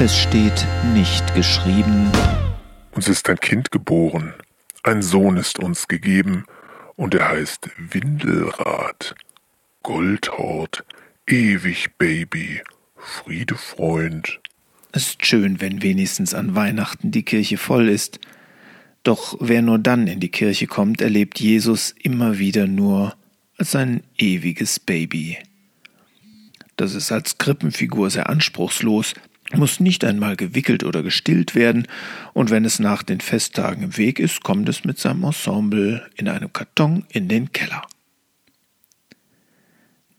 Es steht nicht geschrieben. Uns ist ein Kind geboren, ein Sohn ist uns gegeben, und er heißt Windelrad, Goldhort, ewig Baby, Friedefreund. Es ist schön, wenn wenigstens an Weihnachten die Kirche voll ist. Doch wer nur dann in die Kirche kommt, erlebt Jesus immer wieder nur als ein ewiges Baby. Das ist als Krippenfigur sehr anspruchslos, muss nicht einmal gewickelt oder gestillt werden, und wenn es nach den Festtagen im Weg ist, kommt es mit seinem Ensemble in einem Karton in den Keller.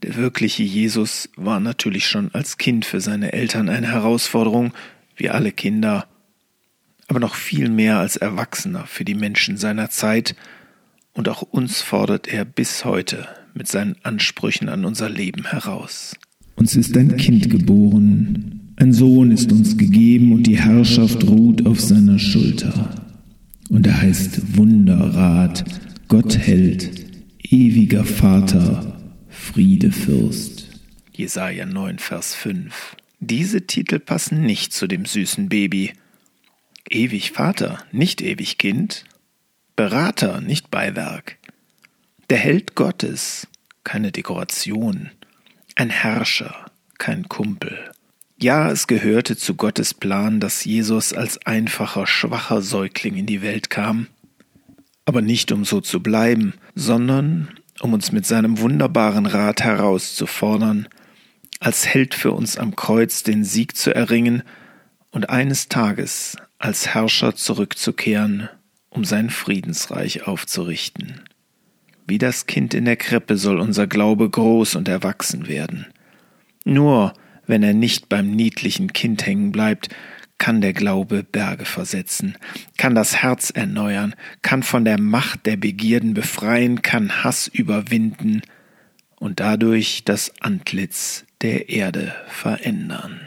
Der wirkliche Jesus war natürlich schon als Kind für seine Eltern eine Herausforderung, wie alle Kinder, aber noch viel mehr als Erwachsener für die Menschen seiner Zeit, und auch uns fordert er bis heute mit seinen Ansprüchen an unser Leben heraus. Uns ist ein Kind geboren, ein Sohn ist uns gegeben und die Herrschaft ruht auf seiner Schulter. Und er heißt Wunderrat, Gottheld, ewiger Vater, Friedefürst. Jesaja 9, Vers 5. Diese Titel passen nicht zu dem süßen Baby. Ewig Vater, nicht ewig Kind. Berater, nicht Beiwerk. Der Held Gottes, keine Dekoration. Ein Herrscher, kein Kumpel. Ja, es gehörte zu Gottes Plan, dass Jesus als einfacher, schwacher Säugling in die Welt kam. Aber nicht um so zu bleiben, sondern um uns mit seinem wunderbaren Rat herauszufordern, als Held für uns am Kreuz den Sieg zu erringen und eines Tages als Herrscher zurückzukehren, um sein Friedensreich aufzurichten. Wie das Kind in der Krippe soll unser Glaube groß und erwachsen werden. Nur wenn er nicht beim niedlichen Kind hängen bleibt, kann der Glaube Berge versetzen, kann das Herz erneuern, kann von der Macht der Begierden befreien, kann Hass überwinden und dadurch das Antlitz der Erde verändern.